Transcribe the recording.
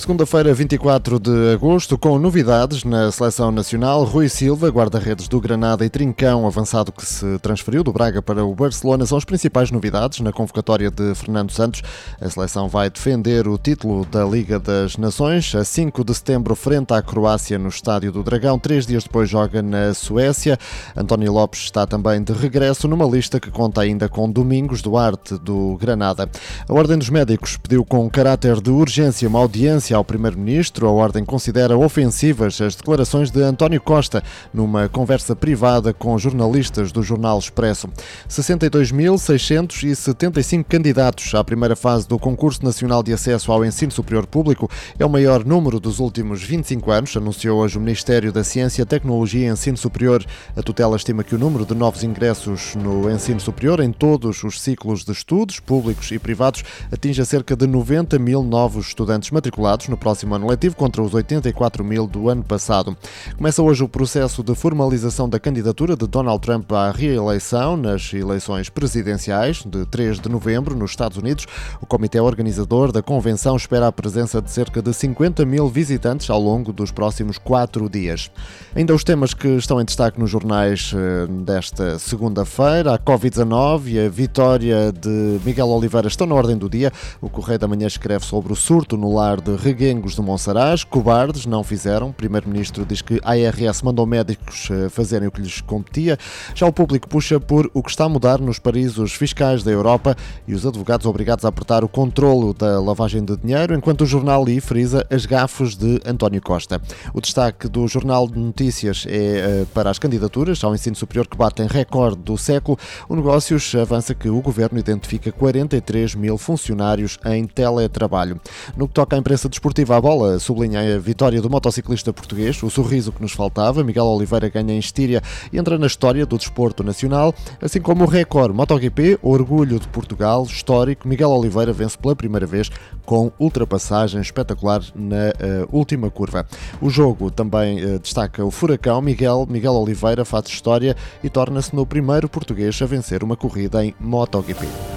Segunda-feira, 24 de agosto, com novidades na seleção nacional. Rui Silva, guarda-redes do Granada e Trincão, avançado que se transferiu do Braga para o Barcelona, são as principais novidades na convocatória de Fernando Santos. A seleção vai defender o título da Liga das Nações a 5 de setembro, frente à Croácia, no Estádio do Dragão. Três dias depois joga na Suécia. António Lopes está também de regresso numa lista que conta ainda com Domingos Duarte, do Granada. A Ordem dos Médicos pediu com caráter de urgência uma audiência ao Primeiro-Ministro, a Ordem considera ofensivas as declarações de António Costa numa conversa privada com jornalistas do Jornal Expresso. 62.675 candidatos à primeira fase do Concurso Nacional de Acesso ao Ensino Superior Público é o maior número dos últimos 25 anos, anunciou hoje o Ministério da Ciência, Tecnologia e Ensino Superior. A tutela estima que o número de novos ingressos no ensino superior em todos os ciclos de estudos, públicos e privados, atinja cerca de 90 mil novos estudantes matriculados no próximo ano letivo, contra os 84 mil do ano passado. Começa hoje o processo de formalização da candidatura de Donald Trump à reeleição nas eleições presidenciais de 3 de novembro nos Estados Unidos. O comitê organizador da convenção espera a presença de cerca de 50 mil visitantes ao longo dos próximos quatro dias. Ainda os temas que estão em destaque nos jornais eh, desta segunda-feira, a Covid-19 e a vitória de Miguel Oliveira estão na ordem do dia. O Correio da Manhã escreve sobre o surto no lar de reguengos de Monsaraz, cobardes, não fizeram. O Primeiro-Ministro diz que a ARS mandou médicos eh, fazerem o que lhes competia. Já o público puxa por o que está a mudar nos paraísos fiscais da Europa e os advogados obrigados a apertar o controlo da lavagem de dinheiro, enquanto o jornal li frisa as gafos de António Costa. O destaque do Jornal de Notícias é eh, para as candidaturas ao ensino superior que batem recorde do século. O Negócios avança que o governo identifica 43 mil funcionários em teletrabalho. No que toca à imprensa desportiva à bola sublinha a vitória do motociclista português, o sorriso que nos faltava. Miguel Oliveira ganha em Estíria e entra na história do desporto nacional, assim como o recorde MotoGP, orgulho de Portugal, histórico. Miguel Oliveira vence pela primeira vez com ultrapassagem espetacular na uh, última curva. O jogo também uh, destaca o furacão. Miguel, Miguel Oliveira faz história e torna-se no primeiro português a vencer uma corrida em MotoGP.